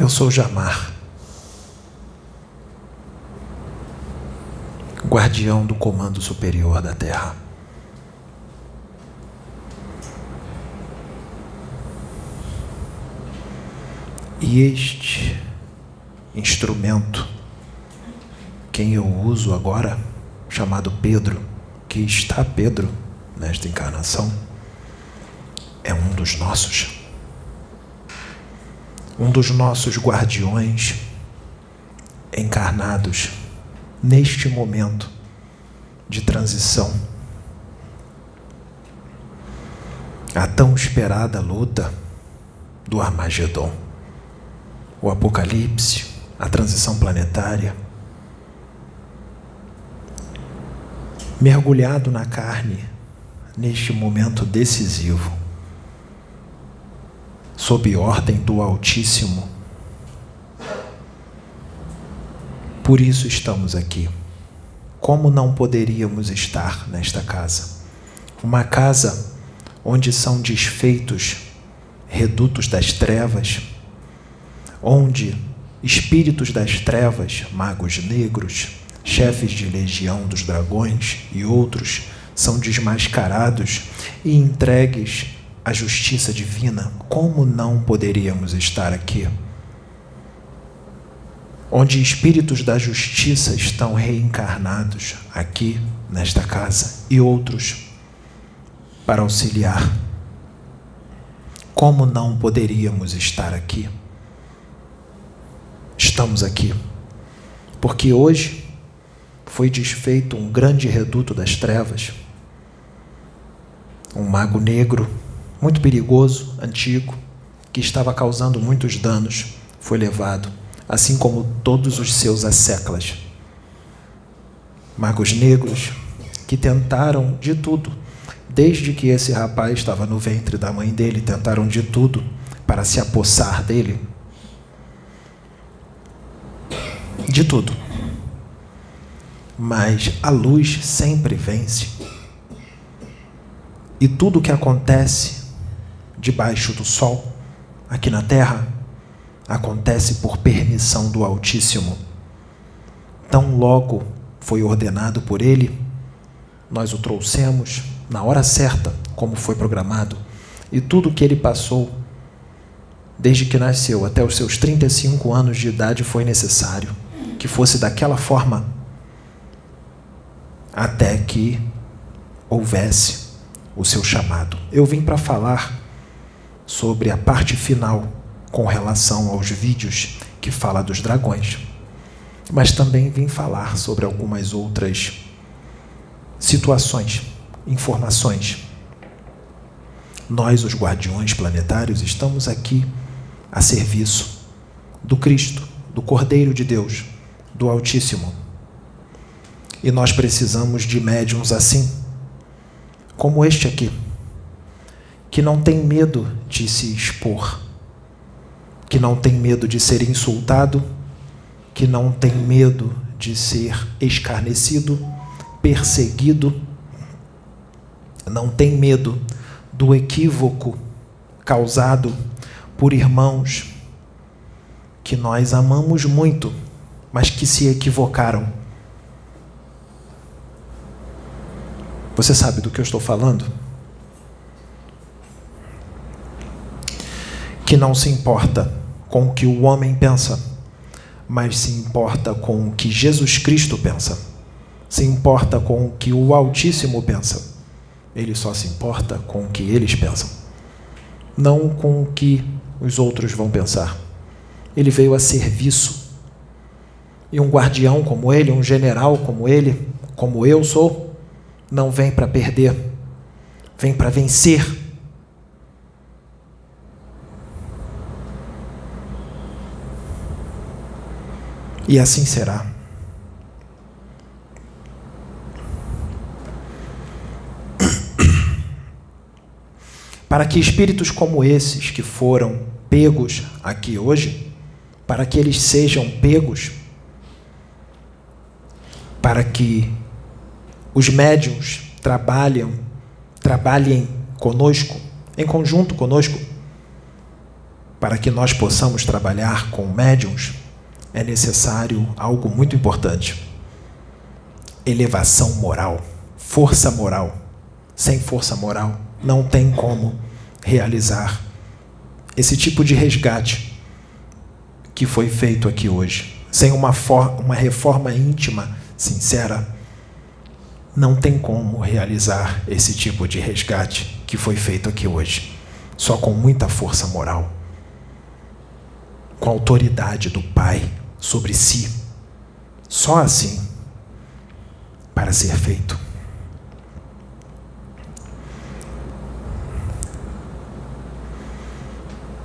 Eu sou Jamar, guardião do comando superior da Terra. E este instrumento, quem eu uso agora, chamado Pedro, que está Pedro nesta encarnação, é um dos nossos. Um dos nossos guardiões encarnados neste momento de transição. A tão esperada luta do Armagedon, o Apocalipse, a transição planetária. Mergulhado na carne neste momento decisivo, sob ordem do Altíssimo. Por isso estamos aqui. Como não poderíamos estar nesta casa? Uma casa onde são desfeitos redutos das trevas, onde espíritos das trevas, magos negros, chefes de legião dos dragões e outros são desmascarados e entregues à justiça divina, como não poderíamos estar aqui? Onde espíritos da justiça estão reencarnados aqui, nesta casa, e outros para auxiliar. Como não poderíamos estar aqui? Estamos aqui porque hoje foi desfeito um grande reduto das trevas um mago negro, muito perigoso, antigo, que estava causando muitos danos, foi levado, assim como todos os seus asseclas. Magos negros que tentaram de tudo, desde que esse rapaz estava no ventre da mãe dele, tentaram de tudo para se apossar dele. De tudo. Mas a luz sempre vence. E tudo o que acontece debaixo do sol, aqui na terra, acontece por permissão do Altíssimo. Tão logo foi ordenado por Ele, nós o trouxemos na hora certa, como foi programado, e tudo que ele passou, desde que nasceu até os seus 35 anos de idade, foi necessário que fosse daquela forma, até que houvesse o seu chamado. Eu vim para falar sobre a parte final com relação aos vídeos que fala dos dragões, mas também vim falar sobre algumas outras situações, informações. Nós, os guardiões planetários, estamos aqui a serviço do Cristo, do Cordeiro de Deus, do Altíssimo. E nós precisamos de médiums assim como este aqui, que não tem medo de se expor, que não tem medo de ser insultado, que não tem medo de ser escarnecido, perseguido, não tem medo do equívoco causado por irmãos que nós amamos muito, mas que se equivocaram Você sabe do que eu estou falando? Que não se importa com o que o homem pensa, mas se importa com o que Jesus Cristo pensa, se importa com o que o Altíssimo pensa. Ele só se importa com o que eles pensam, não com o que os outros vão pensar. Ele veio a serviço. E um guardião como ele, um general como ele, como eu sou, não vem para perder, vem para vencer. E assim será. Para que espíritos como esses que foram pegos aqui hoje, para que eles sejam pegos, para que os médiums trabalham, trabalhem conosco, em conjunto conosco, para que nós possamos trabalhar com médiums, é necessário algo muito importante: elevação moral, força moral. Sem força moral, não tem como realizar esse tipo de resgate que foi feito aqui hoje. Sem uma, uma reforma íntima, sincera, não tem como realizar esse tipo de resgate que foi feito aqui hoje. Só com muita força moral, com a autoridade do Pai sobre si. Só assim para ser feito.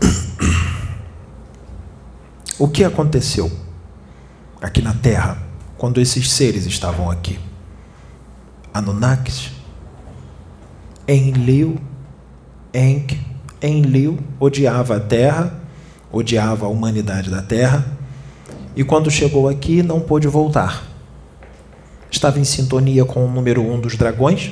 O que aconteceu aqui na Terra quando esses seres estavam aqui? Anunnakis, Enlil, Enk, Enlil odiava a Terra, odiava a humanidade da Terra, e quando chegou aqui não pôde voltar. Estava em sintonia com o número um dos dragões.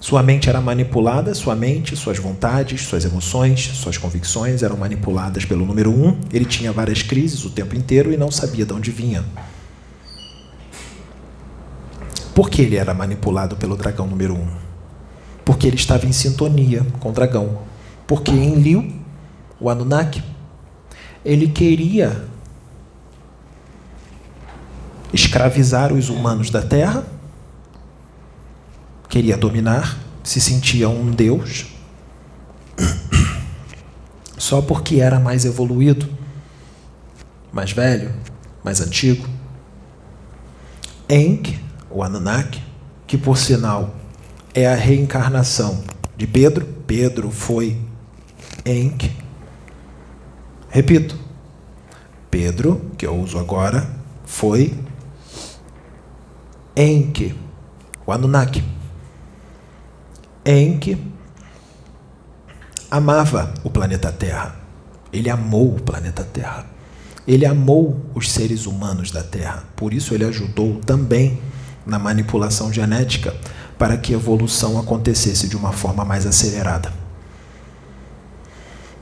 Sua mente era manipulada, sua mente, suas vontades, suas emoções, suas convicções eram manipuladas pelo número um. Ele tinha várias crises o tempo inteiro e não sabia de onde vinha. Por que ele era manipulado pelo dragão número um? Porque ele estava em sintonia com o dragão. Porque em Liu, o Anunnaki, ele queria escravizar os humanos da terra, queria dominar, se sentia um deus, só porque era mais evoluído, mais velho, mais antigo. Enk o Anunnaki, que por sinal é a reencarnação de Pedro. Pedro foi Enk. Repito, Pedro, que eu uso agora, foi Enki, o Anunnaki. Enki amava o planeta Terra. Ele amou o planeta Terra. Ele amou os seres humanos da Terra. Por isso ele ajudou também na manipulação genética para que a evolução acontecesse de uma forma mais acelerada.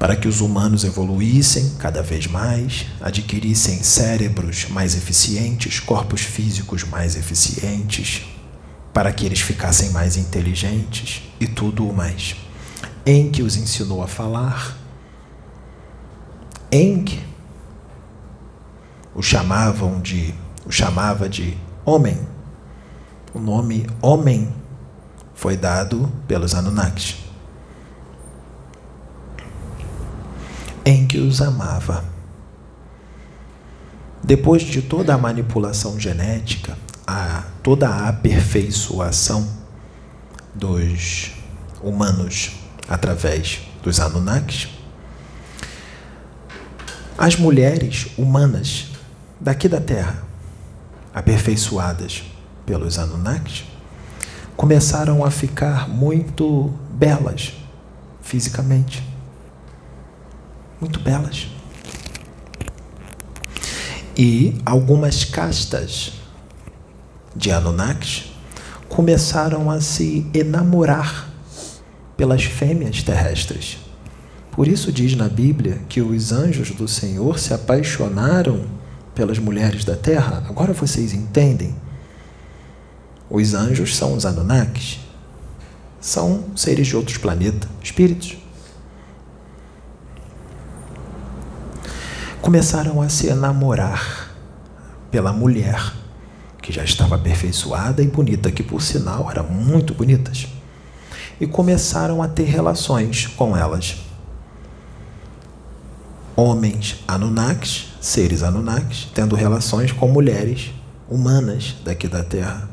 Para que os humanos evoluíssem cada vez mais, adquirissem cérebros mais eficientes, corpos físicos mais eficientes, para que eles ficassem mais inteligentes e tudo o mais. Que os ensinou a falar, que o chamavam de, o chamava de homem, o nome homem foi dado pelos Anunnakis, em que os amava. Depois de toda a manipulação genética, a, toda a aperfeiçoação dos humanos através dos Anunnakis, as mulheres humanas daqui da Terra, aperfeiçoadas pelos Anunnakis, começaram a ficar muito belas fisicamente. Muito belas. E algumas castas de Anunnakis começaram a se enamorar pelas fêmeas terrestres. Por isso diz na Bíblia que os anjos do Senhor se apaixonaram pelas mulheres da terra. Agora vocês entendem os anjos são os Anunnakis. São seres de outros planetas, espíritos. Começaram a se enamorar pela mulher, que já estava aperfeiçoada e bonita, que por sinal eram muito bonitas. E começaram a ter relações com elas. Homens Anunnakis, seres Anunnakis, tendo relações com mulheres humanas daqui da Terra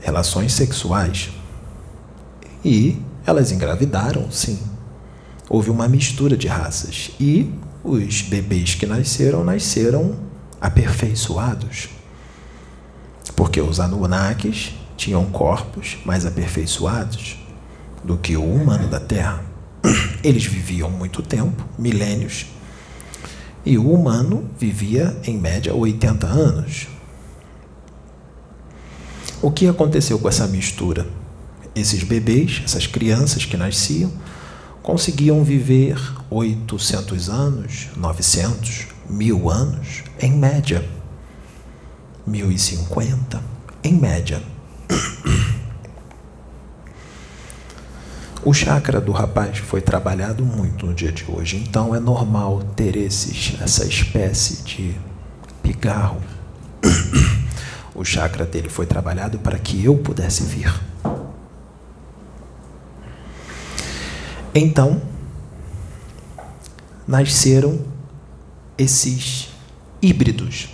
relações sexuais. E elas engravidaram, sim. Houve uma mistura de raças. E os bebês que nasceram, nasceram aperfeiçoados. Porque os Anunnakis tinham corpos mais aperfeiçoados do que o humano da Terra. Eles viviam muito tempo, milênios, e o humano vivia em média 80 anos. O que aconteceu com essa mistura? Esses bebês, essas crianças que nasciam, conseguiam viver 800 anos, 900, mil anos, em média. 1050, em média. O chakra do rapaz foi trabalhado muito no dia de hoje, então é normal ter esses, essa espécie de pigarro. O chakra dele foi trabalhado para que eu pudesse vir. Então, nasceram esses híbridos,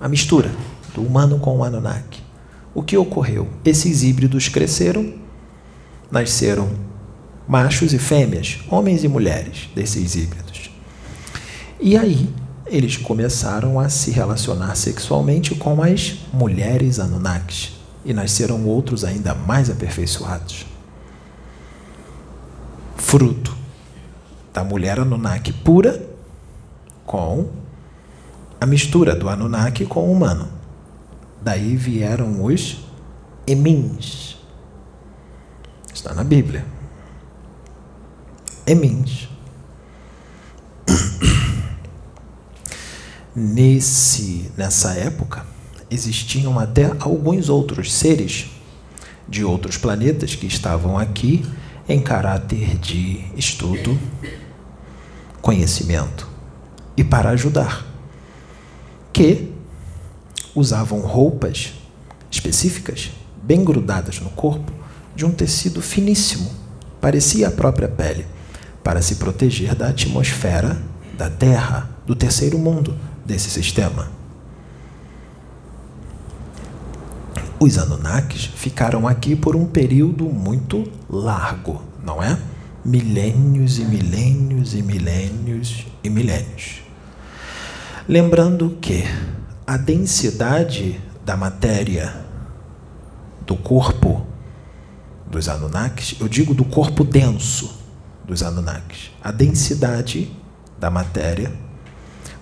a mistura do humano com o Anunnaki. O que ocorreu? Esses híbridos cresceram, nasceram machos e fêmeas, homens e mulheres desses híbridos. E aí eles começaram a se relacionar sexualmente com as mulheres Anunnakis e nasceram outros ainda mais aperfeiçoados fruto da mulher Anunnaki pura com a mistura do Anunnaki com o humano. Daí vieram os Emins. Está na Bíblia. Emins. Nesse, nessa época, existiam até alguns outros seres de outros planetas que estavam aqui em caráter de estudo, conhecimento e para ajudar, que usavam roupas específicas, bem grudadas no corpo, de um tecido finíssimo, parecia a própria pele, para se proteger da atmosfera da Terra, do terceiro mundo desse sistema. Os Anunnakis ficaram aqui por um período muito largo, não é? Milênios e milênios e milênios e milênios. Lembrando que a densidade da matéria do corpo dos Anunnakis, eu digo do corpo denso dos Anunnakis, a densidade da matéria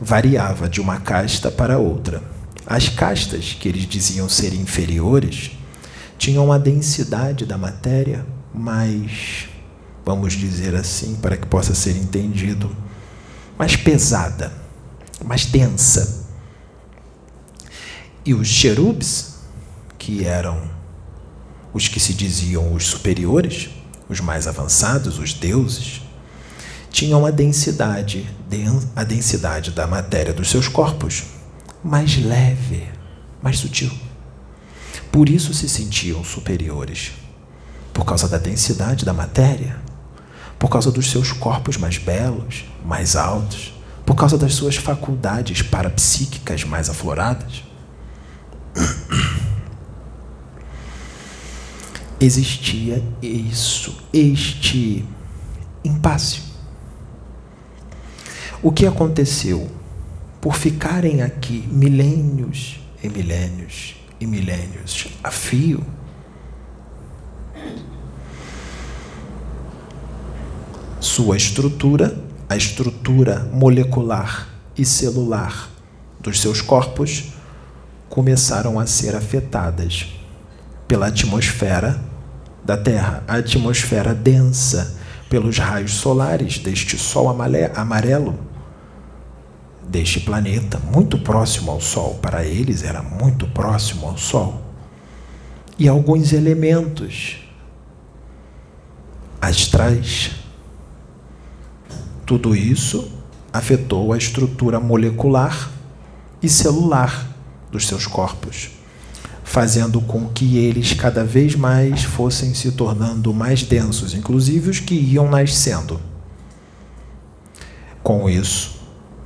variava de uma casta para outra. As castas, que eles diziam ser inferiores, tinham uma densidade da matéria mais, vamos dizer assim, para que possa ser entendido, mais pesada, mais densa. E os cherubes, que eram os que se diziam os superiores, os mais avançados, os deuses, tinham a densidade, a densidade da matéria dos seus corpos mais leve, mais sutil. Por isso se sentiam superiores, por causa da densidade da matéria, por causa dos seus corpos mais belos, mais altos, por causa das suas faculdades parapsíquicas mais afloradas. Existia isso, este impasse. O que aconteceu? Por ficarem aqui milênios e milênios e milênios a fio, sua estrutura, a estrutura molecular e celular dos seus corpos começaram a ser afetadas pela atmosfera da Terra, a atmosfera densa pelos raios solares deste Sol amarelo deste planeta, muito próximo ao Sol, para eles era muito próximo ao Sol, e alguns elementos astrais. Tudo isso afetou a estrutura molecular e celular dos seus corpos, fazendo com que eles cada vez mais fossem se tornando mais densos, inclusive os que iam nascendo. Com isso,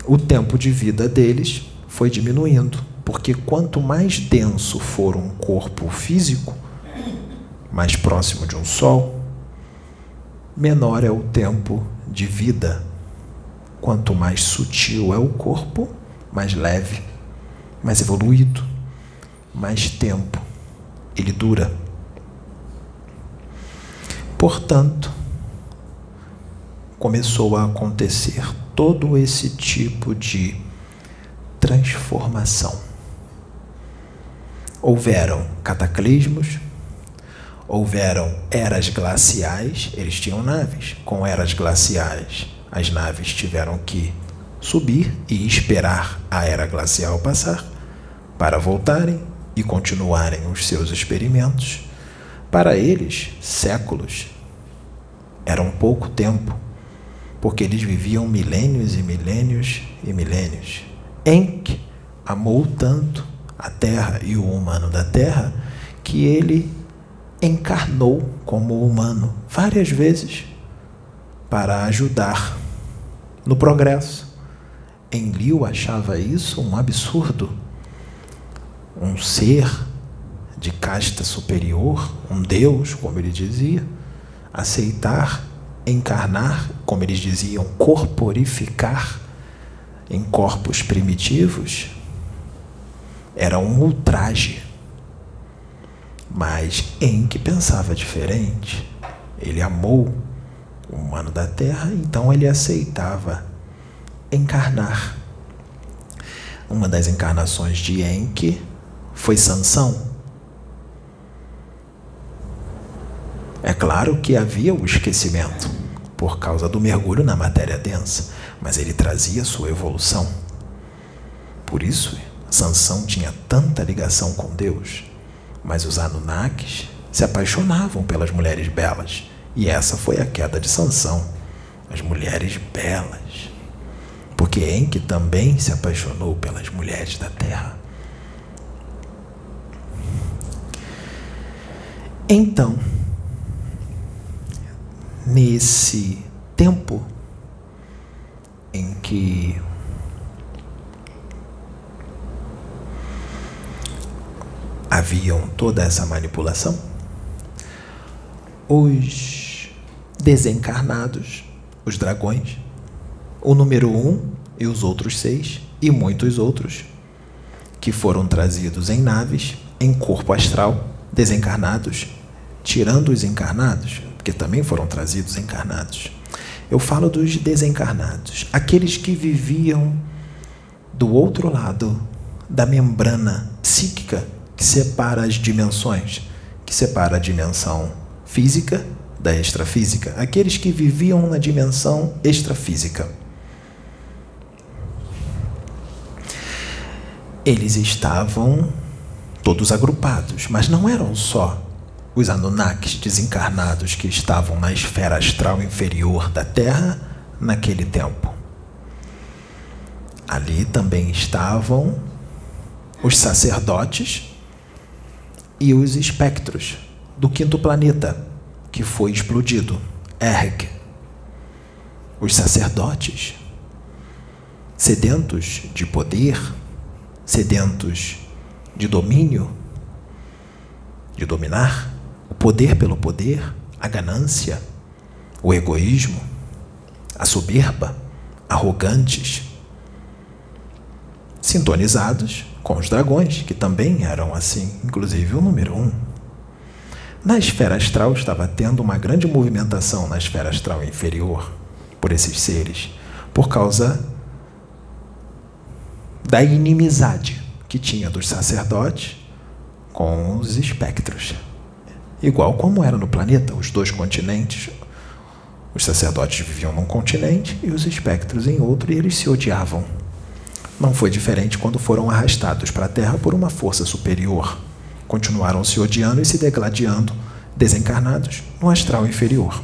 o tempo de vida deles foi diminuindo, porque quanto mais denso for um corpo físico, mais próximo de um sol, menor é o tempo de vida. Quanto mais sutil é o corpo, mais leve, mais evoluído, mais tempo ele dura. Portanto, começou a acontecer todo esse tipo de transformação. Houveram cataclismos, houveram eras glaciais, eles tinham naves. Com eras glaciais, as naves tiveram que subir e esperar a era glacial passar para voltarem e continuarem os seus experimentos. Para eles, séculos eram pouco tempo, porque eles viviam milênios e milênios e milênios. Enk amou tanto a terra e o humano da terra que ele encarnou como humano várias vezes para ajudar no progresso. Enlil achava isso um absurdo. Um ser de casta superior, um Deus, como ele dizia, aceitar encarnar, como eles diziam, corporificar em corpos primitivos, era um ultraje. Mas em que pensava diferente, ele amou o humano da terra, então ele aceitava encarnar. Uma das encarnações de Enki foi Sansão. É claro que havia o esquecimento por causa do mergulho na matéria densa, mas ele trazia sua evolução. Por isso, Sansão tinha tanta ligação com Deus, mas os Anunnakis se apaixonavam pelas mulheres belas, e essa foi a queda de Sansão, as mulheres belas. Porque Enki também se apaixonou pelas mulheres da terra. Então, nesse tempo em que haviam toda essa manipulação, os desencarnados, os dragões, o número um e os outros seis, e muitos outros, que foram trazidos em naves, em corpo astral, desencarnados, tirando os encarnados, porque também foram trazidos encarnados. Eu falo dos desencarnados, aqueles que viviam do outro lado da membrana psíquica que separa as dimensões, que separa a dimensão física da extrafísica, aqueles que viviam na dimensão extrafísica. Eles estavam todos agrupados, mas não eram só os Anunnakis desencarnados que estavam na esfera astral inferior da Terra naquele tempo. Ali também estavam os sacerdotes e os espectros do quinto planeta que foi explodido, Erg. Os sacerdotes, sedentos de poder, sedentos de domínio, de dominar, poder pelo poder, a ganância, o egoísmo, a soberba, arrogantes, sintonizados com os dragões, que também eram assim, inclusive o número um. Na esfera astral estava tendo uma grande movimentação na esfera astral inferior por esses seres, por causa da inimizade que tinha dos sacerdotes com os espectros igual como era no planeta, os dois continentes. Os sacerdotes viviam num continente e os espectros em outro, e eles se odiavam. Não foi diferente quando foram arrastados para a Terra por uma força superior. Continuaram se odiando e se degladiando, desencarnados no astral inferior.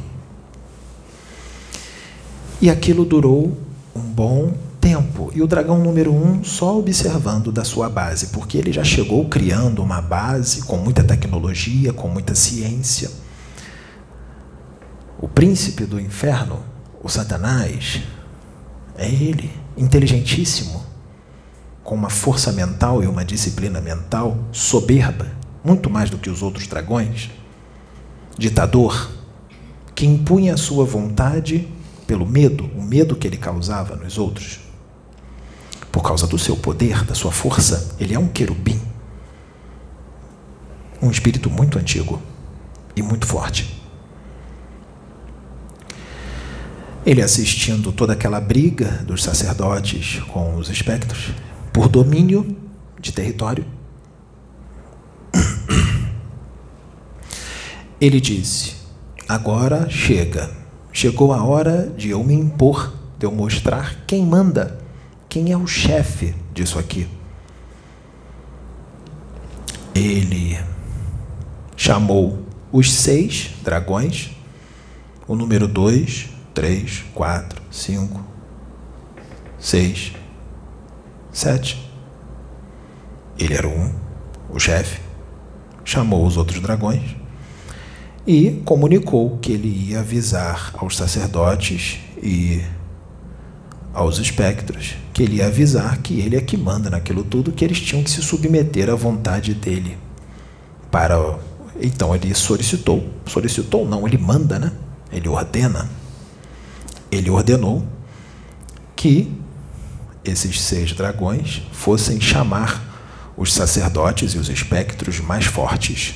E aquilo durou um bom tempo. E o dragão número um só observando da sua base, porque ele já chegou criando uma base com muita tecnologia, com muita ciência. O príncipe do inferno, o Satanás, é ele, inteligentíssimo, com uma força mental e uma disciplina mental soberba, muito mais do que os outros dragões. Ditador, que impunha a sua vontade pelo medo, o medo que ele causava nos outros por causa do seu poder, da sua força, ele é um querubim. Um espírito muito antigo e muito forte. Ele assistindo toda aquela briga dos sacerdotes com os espectros por domínio de território. ele disse: Agora chega. Chegou a hora de eu me impor, de eu mostrar quem manda, quem é o chefe disso aqui. Ele chamou os seis dragões, o número dois, três, quatro, cinco, seis, sete. Ele era um, o chefe. Chamou os outros dragões e comunicou que ele ia avisar aos sacerdotes e aos espectros que ele ia avisar que ele é que manda naquilo tudo, que eles tinham que se submeter à vontade dele. Para então ele solicitou, solicitou não, ele manda, né? Ele ordena. Ele ordenou que esses seis dragões fossem chamar os sacerdotes e os espectros mais fortes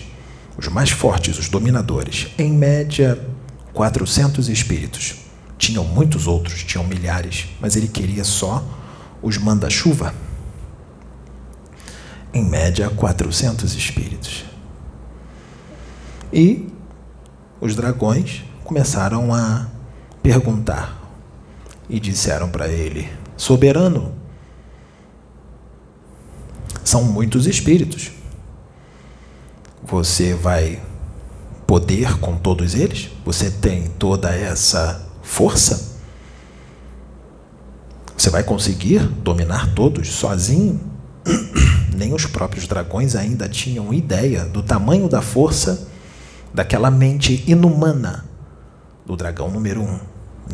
os mais fortes, os dominadores, em média 400 espíritos. Tinham muitos outros, tinham milhares, mas ele queria só os manda-chuva. Em média 400 espíritos. E os dragões começaram a perguntar e disseram para ele: Soberano, são muitos espíritos você vai poder com todos eles? Você tem toda essa força? Você vai conseguir dominar todos sozinho? Nem os próprios dragões ainda tinham ideia do tamanho da força daquela mente inumana do dragão número um.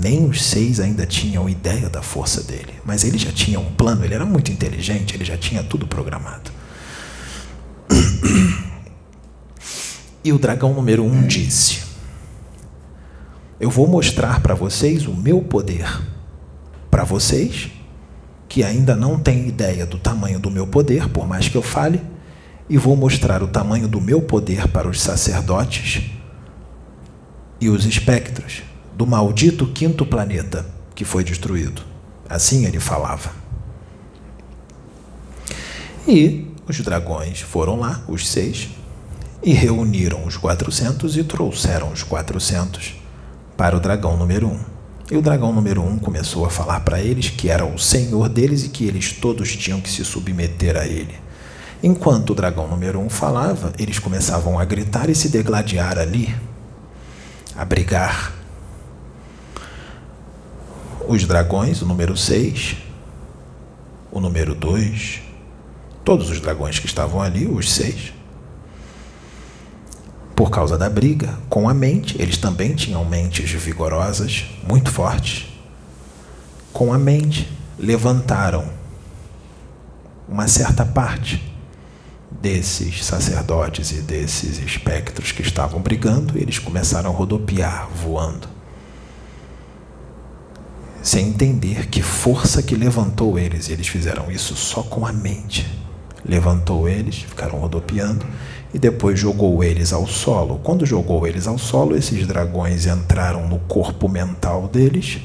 Nem os seis ainda tinham ideia da força dele. Mas ele já tinha um plano, ele era muito inteligente, ele já tinha tudo programado. E o dragão número um disse: Eu vou mostrar para vocês o meu poder. Para vocês, que ainda não têm ideia do tamanho do meu poder, por mais que eu fale, e vou mostrar o tamanho do meu poder para os sacerdotes e os espectros do maldito quinto planeta que foi destruído. Assim ele falava. E os dragões foram lá, os seis, e reuniram os 400 e trouxeram os 400 para o dragão número 1. E o dragão número 1 começou a falar para eles que era o senhor deles e que eles todos tinham que se submeter a ele. Enquanto o dragão número 1 falava, eles começavam a gritar e se degladiar ali, a brigar. Os dragões, o número 6, o número 2, todos os dragões que estavam ali, os seis, por causa da briga com a mente, eles também tinham mentes vigorosas, muito fortes. Com a mente, levantaram uma certa parte desses sacerdotes e desses espectros que estavam brigando, e eles começaram a rodopiar, voando. Sem entender que força que levantou eles, e eles fizeram isso só com a mente. Levantou eles, ficaram rodopiando e depois jogou eles ao solo. Quando jogou eles ao solo, esses dragões entraram no corpo mental deles.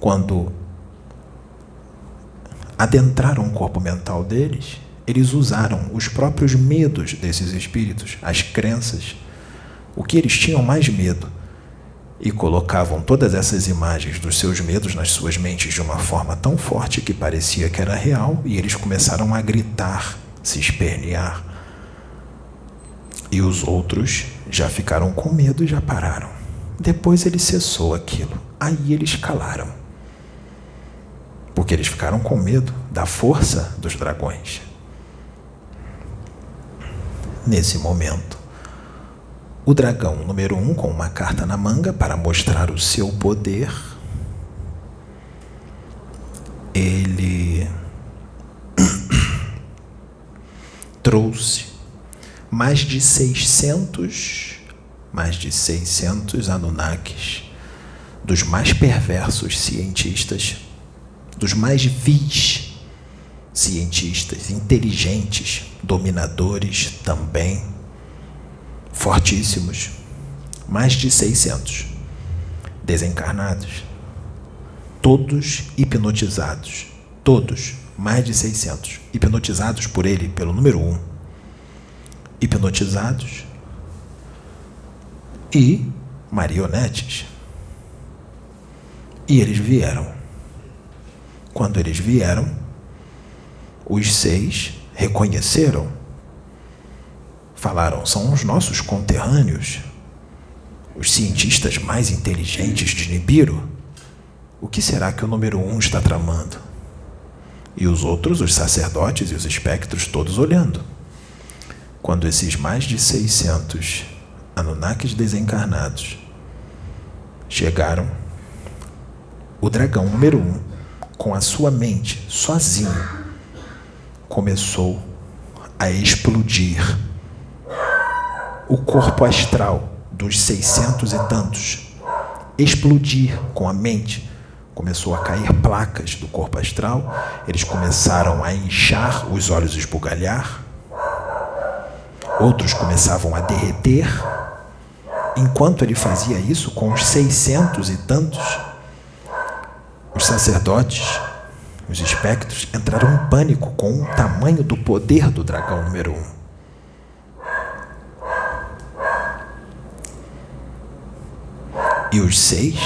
Quando adentraram o corpo mental deles, eles usaram os próprios medos desses espíritos, as crenças, o que eles tinham mais medo, e colocavam todas essas imagens dos seus medos nas suas mentes de uma forma tão forte que parecia que era real, e eles começaram a gritar, se espernear e os outros já ficaram com medo e já pararam. Depois ele cessou aquilo. Aí eles calaram. Porque eles ficaram com medo da força dos dragões. Nesse momento, o dragão número um, com uma carta na manga para mostrar o seu poder, ele trouxe mais de 600, mais de 600 Anunnakis, dos mais perversos cientistas, dos mais vis cientistas, inteligentes, dominadores também, fortíssimos, mais de 600 desencarnados, todos hipnotizados, todos, mais de 600, hipnotizados por ele, pelo número um hipnotizados e marionetes. E eles vieram. Quando eles vieram, os seis reconheceram, falaram: são os nossos conterrâneos, os cientistas mais inteligentes de Nibiru. O que será que o número um está tramando? E os outros, os sacerdotes e os espectros, todos olhando. Quando esses mais de 600 Anunnakis desencarnados chegaram, o dragão número um, com a sua mente sozinho, começou a explodir o corpo astral dos seiscentos e tantos. Explodir com a mente. Começou a cair placas do corpo astral, eles começaram a inchar, os olhos esbugalhar, outros começavam a derreter enquanto ele fazia isso com os seiscentos e tantos, os sacerdotes, os espectros entraram em pânico com o tamanho do poder do dragão número um. E os seis,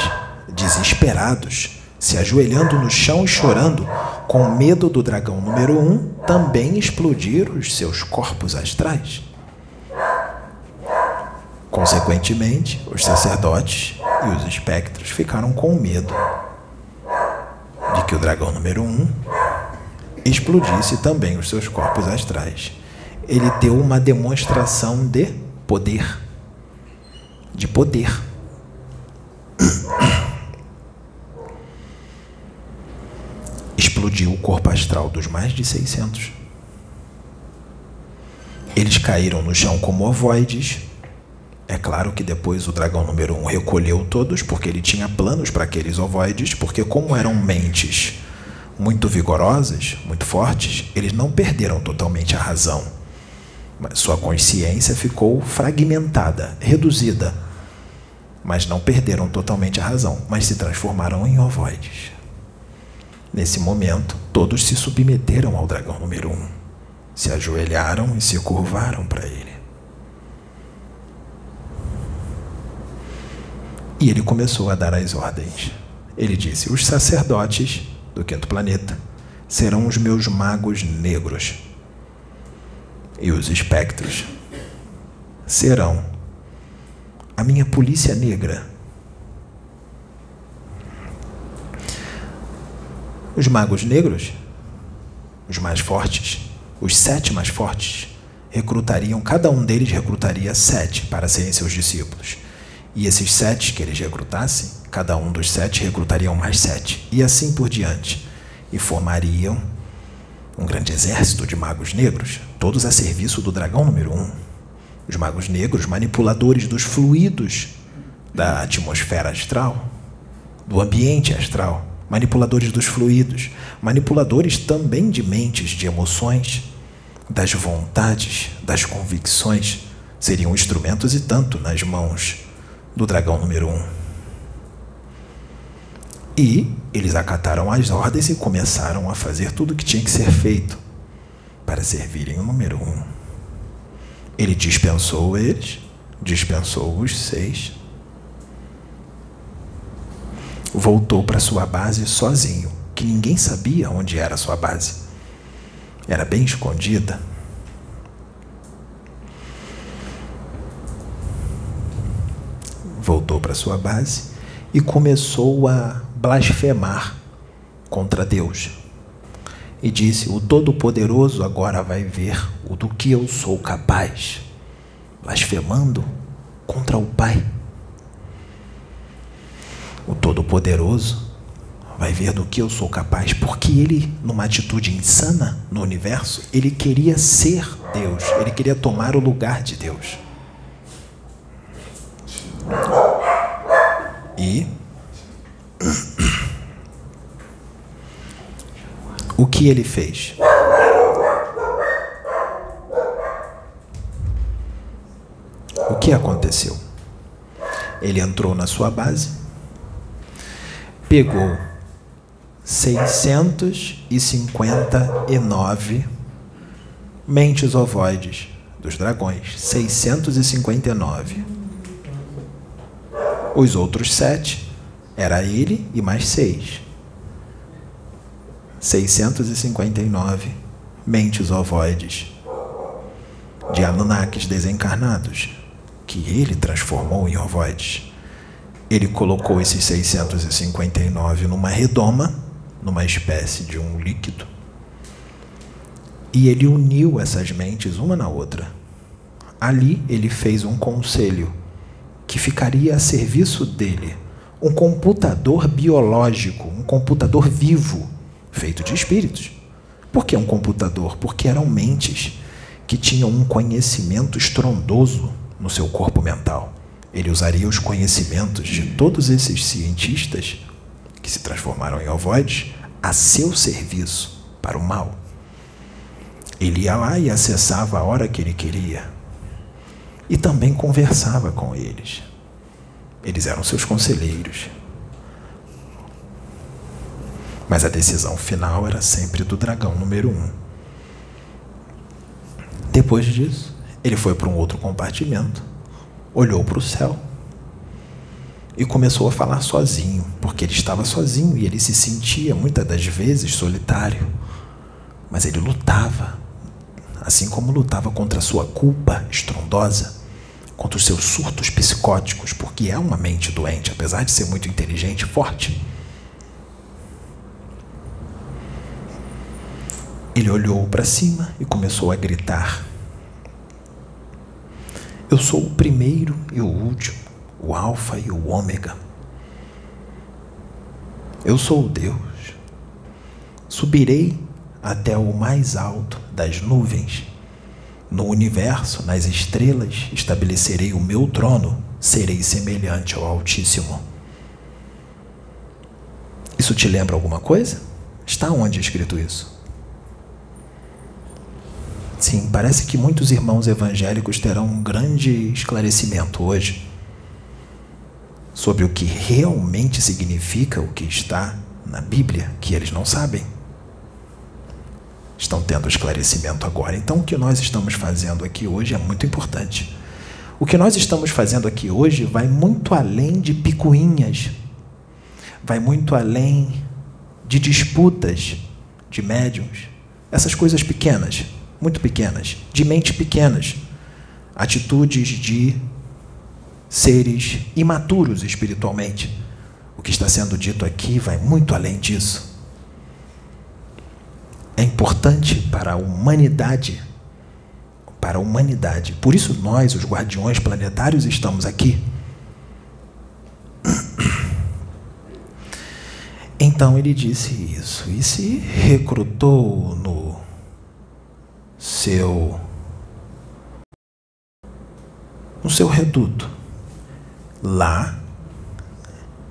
desesperados, se ajoelhando no chão e chorando, com medo do dragão número um, também explodiram os seus corpos astrais. Consequentemente, os sacerdotes e os espectros ficaram com medo de que o dragão número um explodisse também os seus corpos astrais. Ele deu uma demonstração de poder. De poder. Explodiu o corpo astral dos mais de 600. Eles caíram no chão como ovoides é claro que depois o dragão número um recolheu todos, porque ele tinha planos para aqueles ovoides, porque, como eram mentes muito vigorosas, muito fortes, eles não perderam totalmente a razão. Mas sua consciência ficou fragmentada, reduzida. Mas não perderam totalmente a razão, mas se transformaram em ovoides. Nesse momento, todos se submeteram ao dragão número um, se ajoelharam e se curvaram para ele. E ele começou a dar as ordens. Ele disse: Os sacerdotes do quinto planeta serão os meus magos negros. E os espectros serão a minha polícia negra. Os magos negros, os mais fortes, os sete mais fortes, recrutariam, cada um deles recrutaria sete para serem seus discípulos. E esses sete que eles recrutassem, cada um dos sete recrutariam mais sete, e assim por diante. E formariam um grande exército de magos negros, todos a serviço do dragão número um. Os magos negros, manipuladores dos fluidos da atmosfera astral, do ambiente astral, manipuladores dos fluidos, manipuladores também de mentes, de emoções, das vontades, das convicções, seriam instrumentos e tanto nas mãos do dragão número um. E eles acataram as ordens e começaram a fazer tudo o que tinha que ser feito para servirem o número um. Ele dispensou eles, dispensou os seis, voltou para sua base sozinho, que ninguém sabia onde era sua base. Era bem escondida. Voltou para sua base e começou a blasfemar contra Deus. E disse: O Todo-Poderoso agora vai ver o do que eu sou capaz, blasfemando contra o Pai. O Todo-Poderoso vai ver do que eu sou capaz, porque ele, numa atitude insana no universo, ele queria ser Deus, ele queria tomar o lugar de Deus. E o que ele fez? O que aconteceu? Ele entrou na sua base, pegou 659 mentes ovoides dos dragões, 659 Os outros sete era ele e mais seis. 659 mentes ovoides de Anunnakis desencarnados, que ele transformou em ovoides. Ele colocou esses 659 numa redoma, numa espécie de um líquido, e ele uniu essas mentes uma na outra. Ali ele fez um conselho que ficaria a serviço dele, um computador biológico, um computador vivo, feito de espíritos. Por que um computador? Porque eram mentes que tinham um conhecimento estrondoso no seu corpo mental. Ele usaria os conhecimentos de todos esses cientistas que se transformaram em ovoides a seu serviço para o mal. Ele ia lá e acessava a hora que ele queria. E também conversava com eles. Eles eram seus conselheiros. Mas a decisão final era sempre do dragão número um. Depois disso, ele foi para um outro compartimento, olhou para o céu e começou a falar sozinho, porque ele estava sozinho e ele se sentia muitas das vezes solitário. Mas ele lutava, assim como lutava contra a sua culpa estrondosa, contra os seus surtos psicóticos, porque é uma mente doente, apesar de ser muito inteligente e forte. Ele olhou para cima e começou a gritar: Eu sou o primeiro e o último, o Alfa e o Ômega. Eu sou o Deus. Subirei até o mais alto das nuvens. No universo, nas estrelas, estabelecerei o meu trono, serei semelhante ao Altíssimo. Isso te lembra alguma coisa? Está onde é escrito isso? Sim, parece que muitos irmãos evangélicos terão um grande esclarecimento hoje sobre o que realmente significa o que está na Bíblia, que eles não sabem. Estão tendo esclarecimento agora. Então, o que nós estamos fazendo aqui hoje é muito importante. O que nós estamos fazendo aqui hoje vai muito além de picuinhas, vai muito além de disputas de médiums, essas coisas pequenas muito pequenas, de mente pequenas, atitudes de seres imaturos espiritualmente. O que está sendo dito aqui vai muito além disso. É importante para a humanidade, para a humanidade. Por isso nós, os guardiões planetários, estamos aqui. Então ele disse isso e se recrutou no seu no seu reduto. Lá,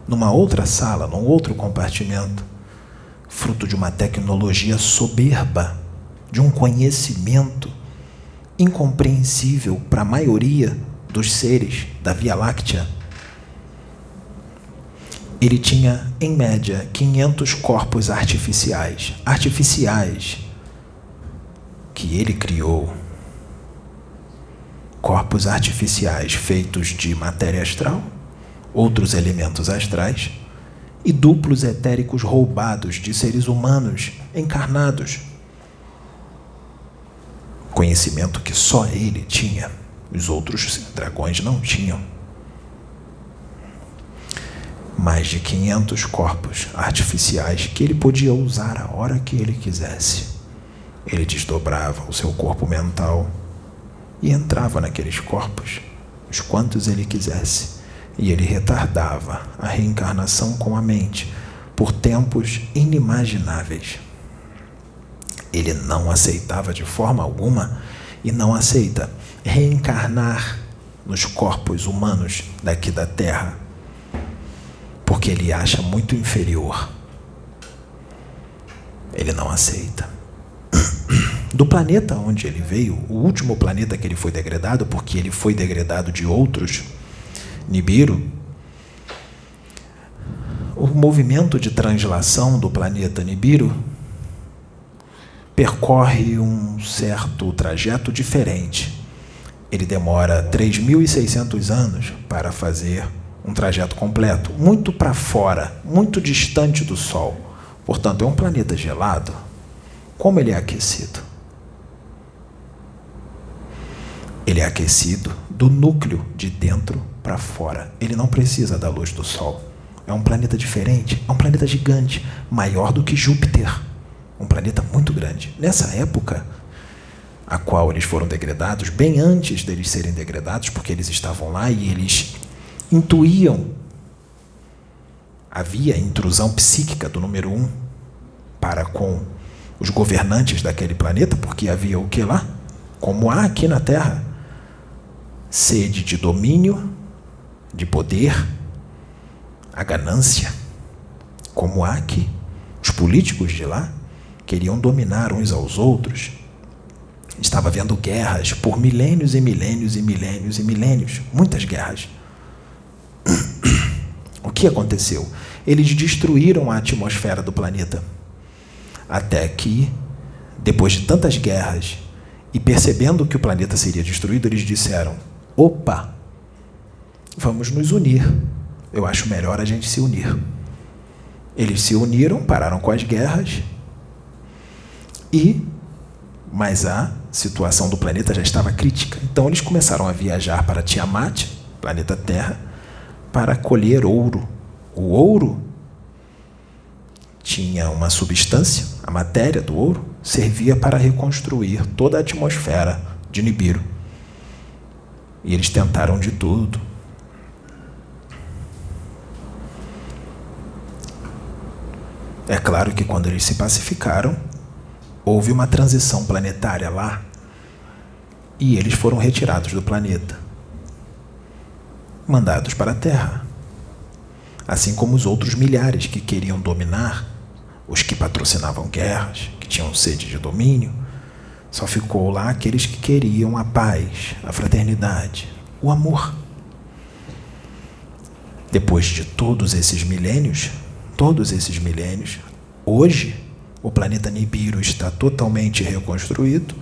numa outra sala, num outro compartimento, fruto de uma tecnologia soberba, de um conhecimento incompreensível para a maioria dos seres da Via Láctea. Ele tinha, em média, 500 corpos artificiais. Artificiais que ele criou corpos artificiais feitos de matéria astral, outros elementos astrais e duplos etéricos roubados de seres humanos encarnados. Conhecimento que só ele tinha, os outros dragões não tinham. Mais de 500 corpos artificiais que ele podia usar a hora que ele quisesse. Ele desdobrava o seu corpo mental e entrava naqueles corpos, os quantos ele quisesse, e ele retardava a reencarnação com a mente por tempos inimagináveis. Ele não aceitava de forma alguma e não aceita reencarnar nos corpos humanos daqui da Terra, porque ele acha muito inferior. Ele não aceita do planeta onde ele veio, o último planeta que ele foi degradado, porque ele foi degradado de outros, Nibiru, o movimento de translação do planeta Nibiru percorre um certo trajeto diferente. Ele demora 3.600 anos para fazer um trajeto completo, muito para fora, muito distante do Sol. Portanto, é um planeta gelado. Como ele é aquecido? Ele é aquecido do núcleo de dentro para fora. Ele não precisa da luz do Sol. É um planeta diferente, é um planeta gigante, maior do que Júpiter. Um planeta muito grande. Nessa época, a qual eles foram degradados, bem antes deles serem degradados, porque eles estavam lá e eles intuíam. Havia intrusão psíquica do número um para com os governantes daquele planeta, porque havia o que lá? Como há aqui na Terra: sede de domínio, de poder, a ganância. Como há aqui. Os políticos de lá queriam dominar uns aos outros. Estava havendo guerras por milênios e milênios e milênios e milênios muitas guerras. O que aconteceu? Eles destruíram a atmosfera do planeta. Até que, depois de tantas guerras e percebendo que o planeta seria destruído, eles disseram: opa, vamos nos unir. Eu acho melhor a gente se unir. Eles se uniram, pararam com as guerras e mas a situação do planeta já estava crítica. Então eles começaram a viajar para Tiamat, planeta Terra, para colher ouro. O ouro tinha uma substância, a matéria do ouro servia para reconstruir toda a atmosfera de Nibiru. E eles tentaram de tudo. É claro que quando eles se pacificaram, houve uma transição planetária lá e eles foram retirados do planeta, mandados para a Terra. Assim como os outros milhares que queriam dominar, os que patrocinavam guerras, que tinham sede de domínio, só ficou lá aqueles que queriam a paz, a fraternidade, o amor. Depois de todos esses milênios, todos esses milênios, hoje o planeta Nibiru está totalmente reconstruído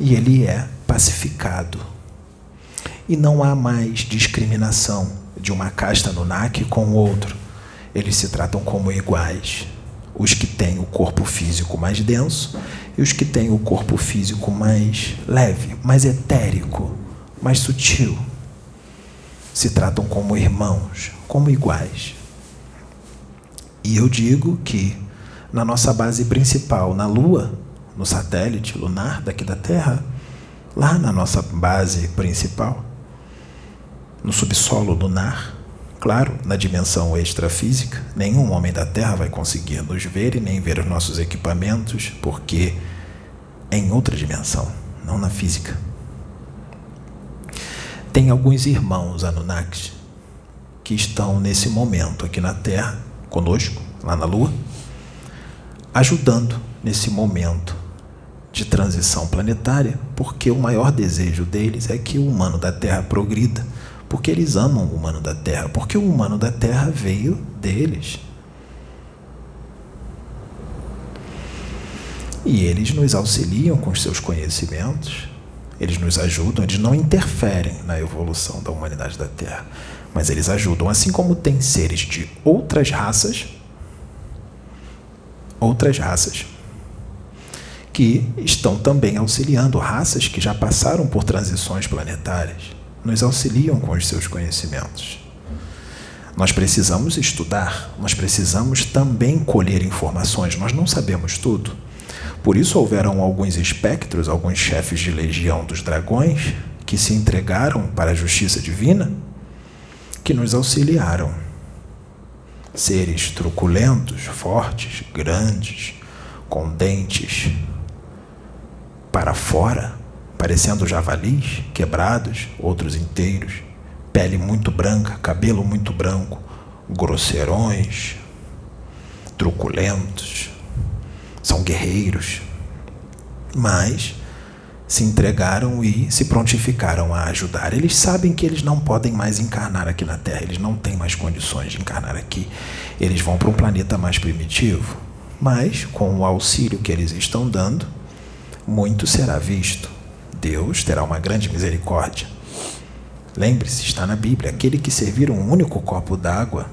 e ele é pacificado. E não há mais discriminação de uma casta Nunak com o outro. Eles se tratam como iguais. Os que têm o corpo físico mais denso e os que têm o corpo físico mais leve, mais etérico, mais sutil. Se tratam como irmãos, como iguais. E eu digo que na nossa base principal, na Lua, no satélite lunar daqui da Terra, lá na nossa base principal, no subsolo lunar, claro, na dimensão extrafísica, nenhum homem da Terra vai conseguir nos ver e nem ver os nossos equipamentos, porque é em outra dimensão, não na física. Tem alguns irmãos Anunnakis que estão nesse momento aqui na Terra, conosco, lá na Lua, ajudando nesse momento de transição planetária, porque o maior desejo deles é que o humano da Terra progrida, porque eles amam o humano da Terra, porque o humano da Terra veio deles. E eles nos auxiliam com os seus conhecimentos, eles nos ajudam, eles não interferem na evolução da humanidade da Terra, mas eles ajudam, assim como tem seres de outras raças outras raças que estão também auxiliando raças que já passaram por transições planetárias, nos auxiliam com os seus conhecimentos. Nós precisamos estudar, nós precisamos também colher informações, nós não sabemos tudo. Por isso houveram alguns espectros, alguns chefes de legião dos dragões, que se entregaram para a justiça divina, que nos auxiliaram. Seres truculentos, fortes, grandes, com dentes para fora, parecendo javalis, quebrados, outros inteiros, pele muito branca, cabelo muito branco, grosseirões, truculentos, são guerreiros, mas se entregaram e se prontificaram a ajudar. Eles sabem que eles não podem mais encarnar aqui na Terra, eles não têm mais condições de encarnar aqui. Eles vão para um planeta mais primitivo, mas com o auxílio que eles estão dando, muito será visto. Deus terá uma grande misericórdia. Lembre-se, está na Bíblia: aquele que servir um único copo d'água,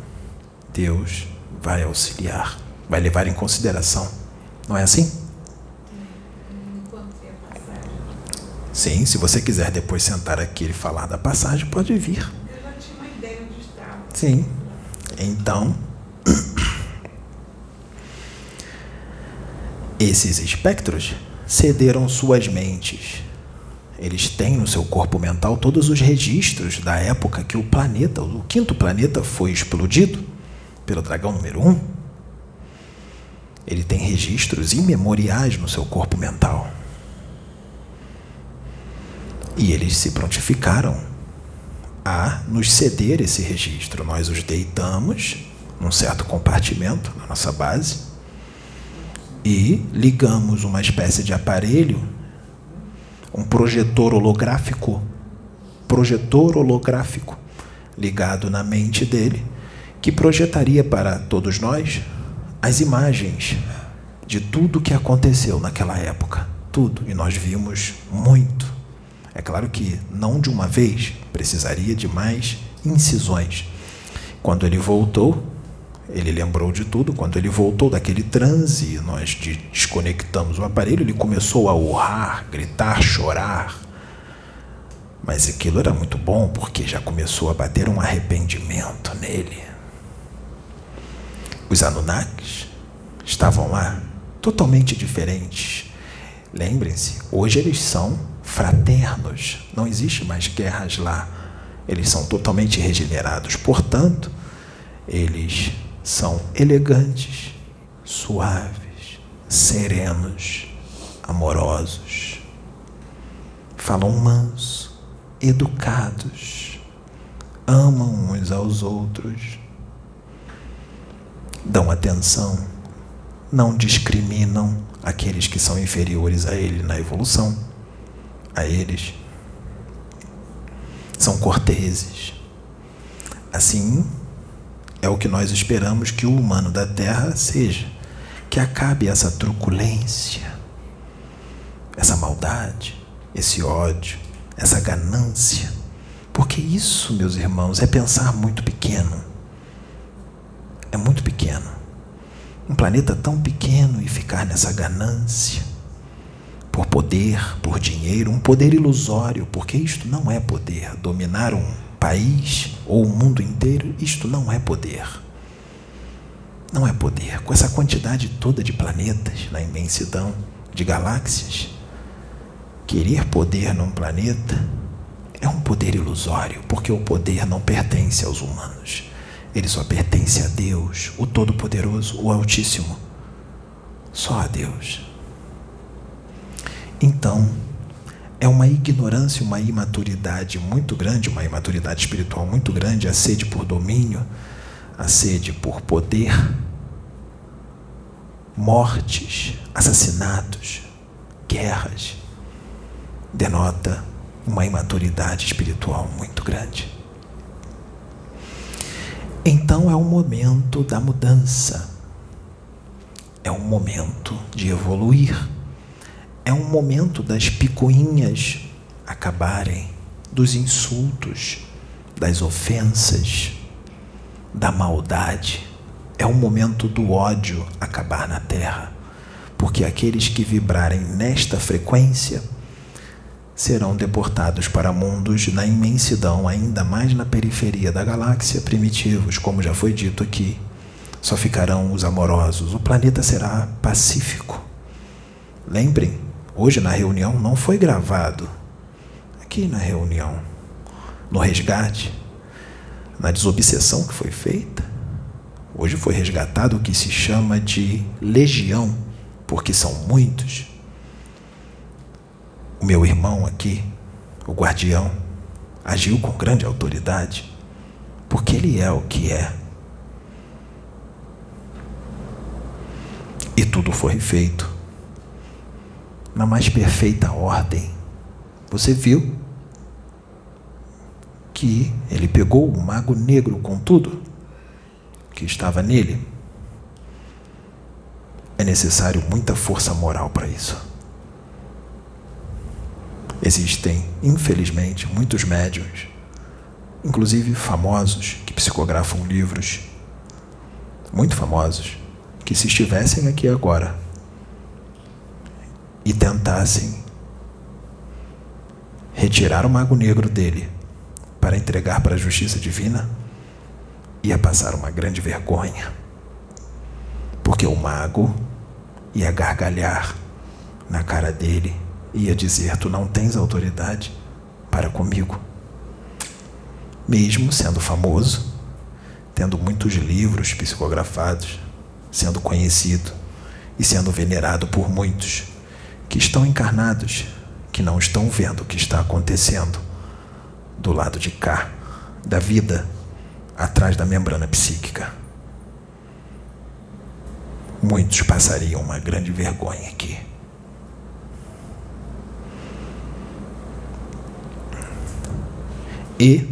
Deus vai auxiliar, vai levar em consideração. Não é assim? Sim, se você quiser depois sentar aqui e falar da passagem, pode vir. Eu já tinha uma ideia onde estava. Sim. Então, esses espectros cederam suas mentes. Eles têm no seu corpo mental todos os registros da época que o planeta, o quinto planeta, foi explodido pelo dragão número um. Ele tem registros imemoriais no seu corpo mental. E eles se prontificaram a nos ceder esse registro. Nós os deitamos num certo compartimento na nossa base e ligamos uma espécie de aparelho, um projetor holográfico, projetor holográfico ligado na mente dele, que projetaria para todos nós as imagens de tudo que aconteceu naquela época, tudo, e nós vimos muito é claro que não de uma vez, precisaria de mais incisões. Quando ele voltou, ele lembrou de tudo. Quando ele voltou daquele transe, nós desconectamos o aparelho, ele começou a urrar, gritar, chorar. Mas aquilo era muito bom porque já começou a bater um arrependimento nele. Os Anunnakis estavam lá, totalmente diferentes. Lembrem-se, hoje eles são fraternos. Não existe mais guerras lá. Eles são totalmente regenerados. Portanto, eles são elegantes, suaves, serenos, amorosos. Falam manso, educados, amam uns aos outros, dão atenção, não discriminam aqueles que são inferiores a ele na evolução a eles. São corteses. Assim, é o que nós esperamos que o humano da Terra seja. Que acabe essa truculência, essa maldade, esse ódio, essa ganância. Porque isso, meus irmãos, é pensar muito pequeno. É muito pequeno. Um planeta tão pequeno e ficar nessa ganância por poder, por dinheiro, um poder ilusório, porque isto não é poder. Dominar um país ou o mundo inteiro, isto não é poder. Não é poder. Com essa quantidade toda de planetas na imensidão de galáxias, querer poder num planeta é um poder ilusório, porque o poder não pertence aos humanos. Ele só pertence a Deus, o Todo-Poderoso, o Altíssimo. Só a Deus. Então, é uma ignorância, uma imaturidade muito grande, uma imaturidade espiritual muito grande, a sede por domínio, a sede por poder, mortes, assassinatos, guerras, denota uma imaturidade espiritual muito grande. Então é o momento da mudança, é um momento de evoluir é um momento das picuinhas acabarem, dos insultos, das ofensas, da maldade. É um momento do ódio acabar na terra, porque aqueles que vibrarem nesta frequência serão deportados para mundos na imensidão, ainda mais na periferia da galáxia, primitivos, como já foi dito aqui. Só ficarão os amorosos. O planeta será pacífico. Lembrem, Hoje na reunião não foi gravado. Aqui na reunião, no resgate, na desobsessão que foi feita, hoje foi resgatado o que se chama de legião, porque são muitos. O meu irmão aqui, o guardião, agiu com grande autoridade, porque ele é o que é. E tudo foi feito na mais perfeita ordem. Você viu que ele pegou o mago negro com tudo que estava nele? É necessário muita força moral para isso. Existem, infelizmente, muitos médiuns inclusive famosos que psicografam livros, muito famosos, que se estivessem aqui agora e tentassem retirar o mago negro dele para entregar para a justiça divina, ia passar uma grande vergonha. Porque o mago ia gargalhar na cara dele ia dizer: Tu não tens autoridade para comigo. Mesmo sendo famoso, tendo muitos livros psicografados, sendo conhecido e sendo venerado por muitos que estão encarnados, que não estão vendo o que está acontecendo do lado de cá, da vida, atrás da membrana psíquica. Muitos passariam uma grande vergonha aqui. E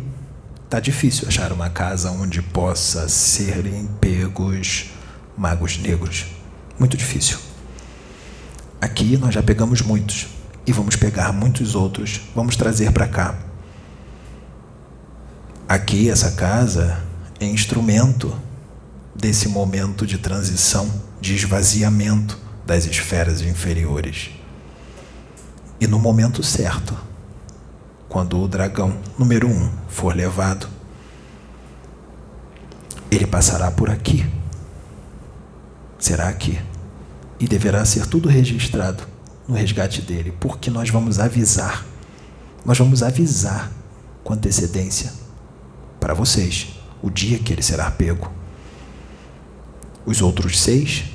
tá difícil achar uma casa onde possa serem pegos magos negros. Muito difícil. Aqui nós já pegamos muitos e vamos pegar muitos outros, vamos trazer para cá. Aqui, essa casa é instrumento desse momento de transição, de esvaziamento das esferas inferiores. E no momento certo, quando o dragão número um for levado, ele passará por aqui. Será aqui. E deverá ser tudo registrado no resgate dele, porque nós vamos avisar. Nós vamos avisar com antecedência para vocês o dia que ele será pego. Os outros seis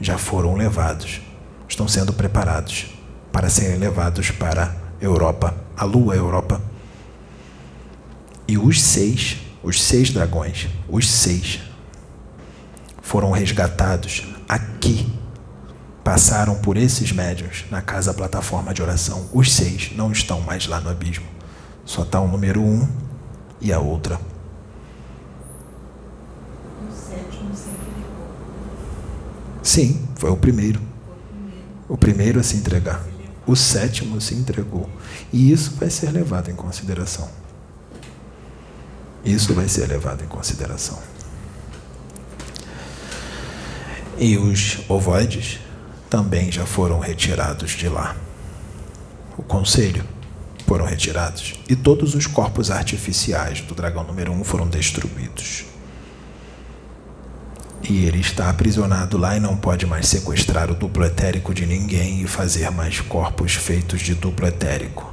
já foram levados, estão sendo preparados para serem levados para a Europa, a Lua Europa. E os seis, os seis dragões, os seis, foram resgatados aqui passaram por esses médios na casa plataforma de oração. Os seis não estão mais lá no abismo. Só está o número um e a outra. O sétimo. Sim, foi o primeiro. O primeiro a se entregar. O sétimo se entregou. E isso vai ser levado em consideração. Isso vai ser levado em consideração. E os ovoides também já foram retirados de lá. O conselho foram retirados e todos os corpos artificiais do dragão número um foram destruídos. E ele está aprisionado lá e não pode mais sequestrar o duplo etérico de ninguém e fazer mais corpos feitos de duplo etérico.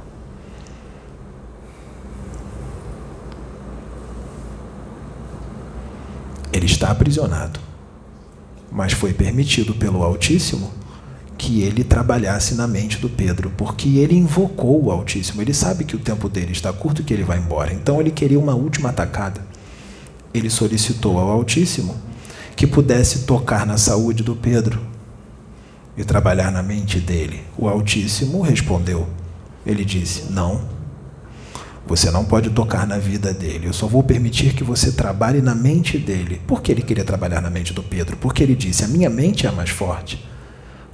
Ele está aprisionado, mas foi permitido pelo Altíssimo que ele trabalhasse na mente do Pedro, porque ele invocou o Altíssimo. Ele sabe que o tempo dele está curto e que ele vai embora. Então ele queria uma última atacada. Ele solicitou ao Altíssimo que pudesse tocar na saúde do Pedro e trabalhar na mente dele. O Altíssimo respondeu. Ele disse: Não, você não pode tocar na vida dele. Eu só vou permitir que você trabalhe na mente dele. Por que ele queria trabalhar na mente do Pedro? Porque ele disse: A minha mente é a mais forte.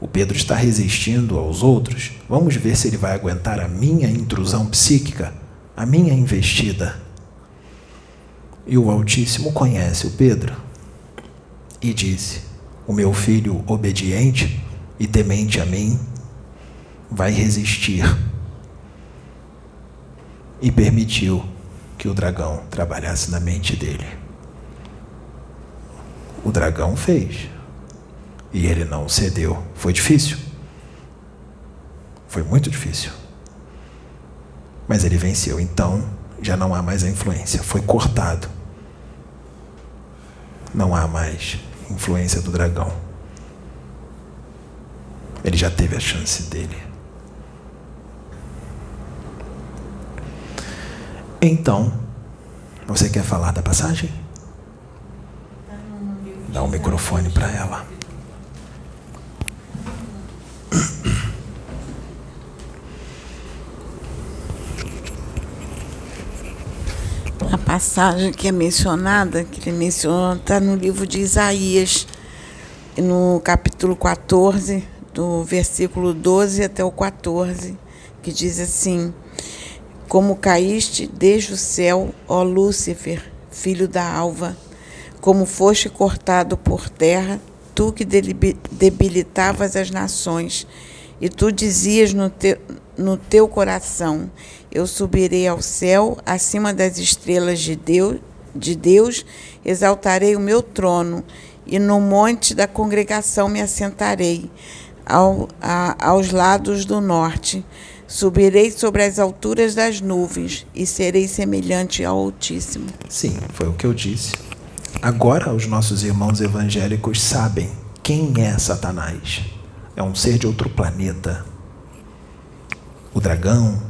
O Pedro está resistindo aos outros. Vamos ver se ele vai aguentar a minha intrusão psíquica, a minha investida. E o Altíssimo conhece o Pedro e disse: O meu filho obediente e temente a mim vai resistir. E permitiu que o dragão trabalhasse na mente dele. O dragão fez. E ele não cedeu. Foi difícil. Foi muito difícil. Mas ele venceu. Então, já não há mais a influência. Foi cortado. Não há mais influência do dragão. Ele já teve a chance dele. Então, você quer falar da passagem? Dá o um microfone para ela. Passagem que é mencionada, que ele menciona, está no livro de Isaías, no capítulo 14, do versículo 12 até o 14, que diz assim: Como caíste desde o céu, ó Lúcifer, filho da alva, como foste cortado por terra, tu que debilitavas as nações, e tu dizias no teu, no teu coração: Eu subirei ao céu, acima das estrelas de Deus, de Deus, exaltarei o meu trono, e no monte da congregação me assentarei, ao, a, aos lados do norte. Subirei sobre as alturas das nuvens e serei semelhante ao Altíssimo. Sim, foi o que eu disse. Agora os nossos irmãos evangélicos sabem quem é Satanás. É um ser de outro planeta. O dragão,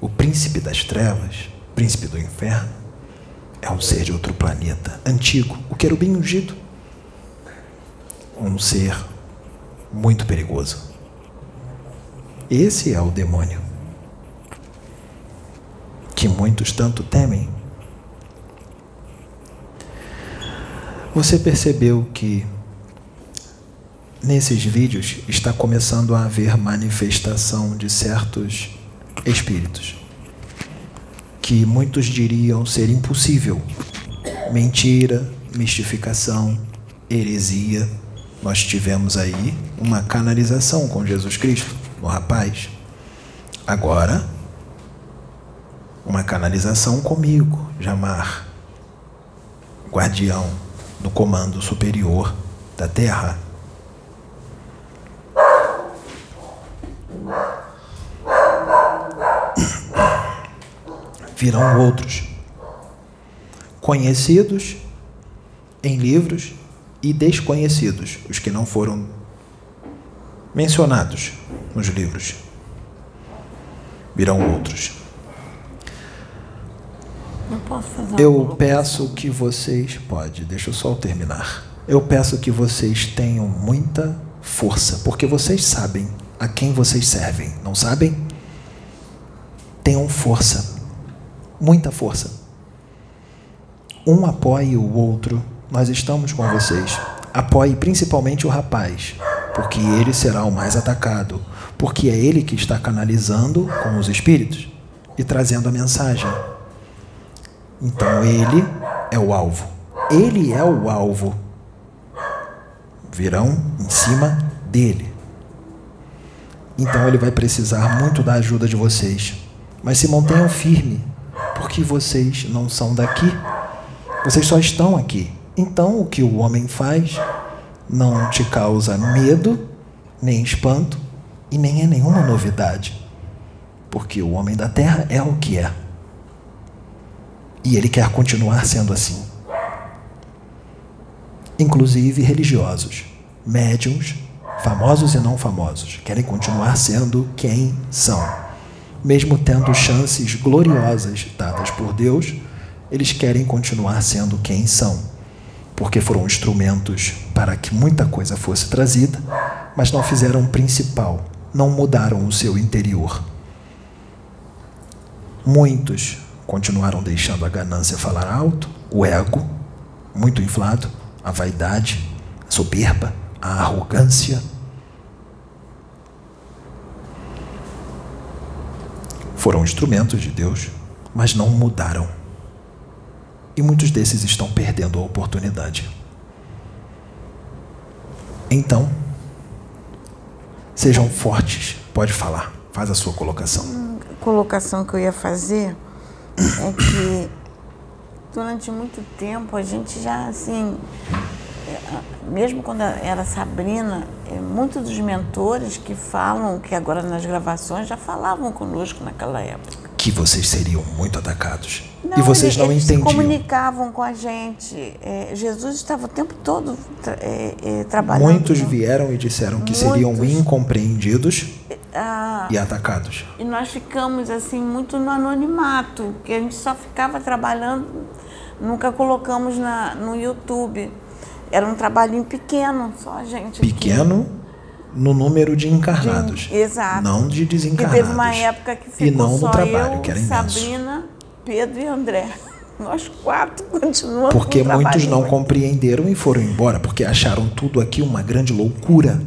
o príncipe das trevas, príncipe do inferno, é um ser de outro planeta, antigo, o querubim ungido. Um ser muito perigoso. Esse é o demônio que muitos tanto temem. Você percebeu que nesses vídeos está começando a haver manifestação de certos espíritos que muitos diriam ser impossível. Mentira, mistificação, heresia. Nós tivemos aí uma canalização com Jesus Cristo no rapaz. Agora, uma canalização comigo, Jamar, guardião do comando superior da Terra. Virão outros, conhecidos em livros e desconhecidos, os que não foram mencionados nos livros. Virão outros. Eu peço que vocês. Pode, deixa eu só terminar. Eu peço que vocês tenham muita força, porque vocês sabem a quem vocês servem, não sabem? Tenham força, muita força. Um apoie o outro, nós estamos com vocês. Apoie principalmente o rapaz, porque ele será o mais atacado, porque é ele que está canalizando com os espíritos e trazendo a mensagem. Então ele é o alvo. Ele é o alvo. Virão em cima dele. Então ele vai precisar muito da ajuda de vocês. Mas se mantenham firme, porque vocês não são daqui. Vocês só estão aqui. Então o que o homem faz não te causa medo, nem espanto e nem é nenhuma novidade. Porque o homem da terra é o que é. E ele quer continuar sendo assim. Inclusive religiosos, médiums, famosos e não famosos, querem continuar sendo quem são. Mesmo tendo chances gloriosas dadas por Deus, eles querem continuar sendo quem são porque foram instrumentos para que muita coisa fosse trazida, mas não fizeram o principal, não mudaram o seu interior. Muitos continuaram deixando a ganância falar alto, o ego muito inflado, a vaidade, a soberba, a arrogância. Foram instrumentos de Deus, mas não mudaram e muitos desses estão perdendo a oportunidade. Então, sejam fortes. Pode falar. Faz a sua colocação. A colocação que eu ia fazer é que durante muito tempo a gente já assim mesmo quando era Sabrina, é, muitos dos mentores que falam, que agora nas gravações, já falavam conosco naquela época. Que vocês seriam muito atacados. Não, e vocês não eles entendiam. Se comunicavam com a gente. É, Jesus estava o tempo todo é, é, trabalhando. Muitos vieram e disseram que Muitos. seriam incompreendidos ah, e atacados. E nós ficamos assim muito no anonimato, que a gente só ficava trabalhando, nunca colocamos na, no YouTube. Era um trabalhinho pequeno, só a gente. Pequeno aqui. no número de encarnados. De, exato. Não de desencarnados. E teve uma época que ficou e não só no trabalho, eu, que era imenso. Sabrina, Pedro e André. Nós quatro continuamos. Porque muitos não compreenderam e foram embora, porque acharam tudo aqui uma grande loucura.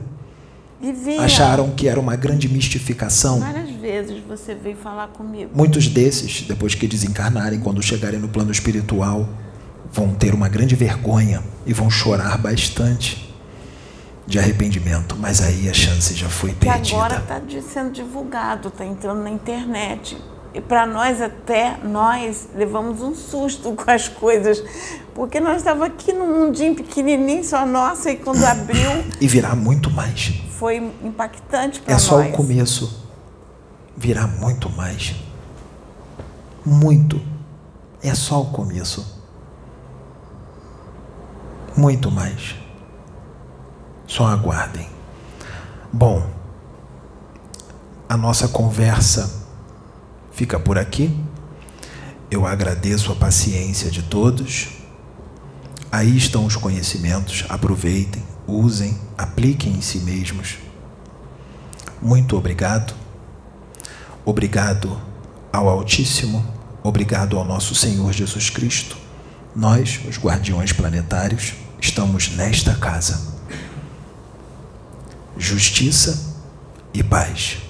E acharam que era uma grande mistificação. Várias vezes vezes você veio falar comigo. Muitos desses, depois que desencarnarem, quando chegarem no plano espiritual, vão ter uma grande vergonha e vão chorar bastante de arrependimento, mas aí a chance já foi Que perdida. agora está sendo divulgado, está entrando na internet. E para nós até, nós levamos um susto com as coisas, porque nós estávamos aqui num mundinho pequenininho, só nossa, e quando abriu, E virá muito mais. foi impactante para É nós. só o começo. Virá muito mais. Muito. É só o começo. Muito mais. Só aguardem. Bom, a nossa conversa fica por aqui. Eu agradeço a paciência de todos. Aí estão os conhecimentos. Aproveitem, usem, apliquem em si mesmos. Muito obrigado. Obrigado ao Altíssimo. Obrigado ao nosso Senhor Jesus Cristo. Nós, os guardiões planetários, estamos nesta casa. Justiça e paz.